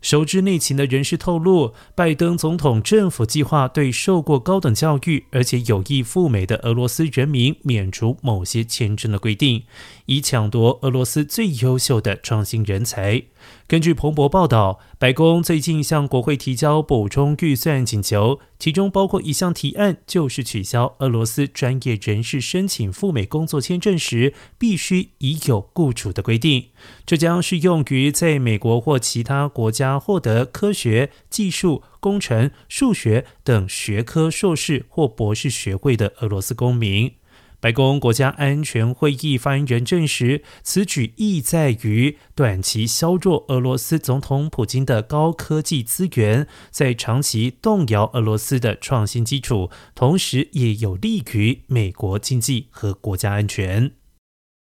熟知内情的人士透露，拜登总统政府计划对受过高等教育而且有意赴美的俄罗斯人民免除某些签证的规定，以抢夺俄罗斯最优秀的创新人才。根据彭博报道，白宫最近向国会提交补充预算请求，其中包括一项提案，就是取消俄罗斯专业人士申请赴美工作签证时必须已有雇主的规定。这将适用于在美国或其他国家获得科学技术、工程、数学等学科硕士或博士学位的俄罗斯公民。白宫国家安全会议发言人证实，此举意在于短期削弱俄罗斯总统普京的高科技资源，在长期动摇俄罗斯的创新基础，同时也有利于美国经济和国家安全。